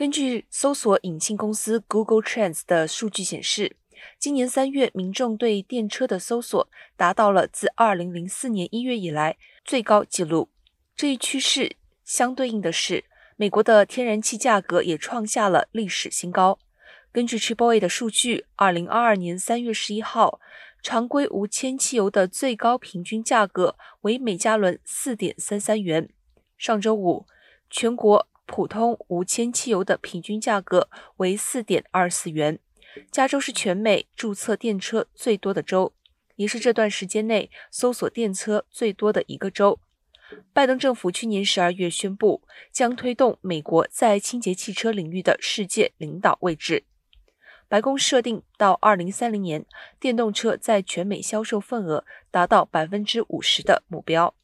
根据搜索引擎公司 Google Trends 的数据显示，今年三月民众对电车的搜索达到了自2004年1月以来最高纪录。这一趋势相对应的是，美国的天然气价格也创下了历史新高。根据 Triple A 的数据，2022年3月11号，常规无铅汽油的最高平均价格为每加仑4.33元。上周五，全国。普通无铅汽油的平均价格为四点二四元。加州是全美注册电车最多的州，也是这段时间内搜索电车最多的一个州。拜登政府去年十二月宣布，将推动美国在清洁汽车领域的世界领导位置。白宫设定到二零三零年，电动车在全美销售份额达到百分之五十的目标。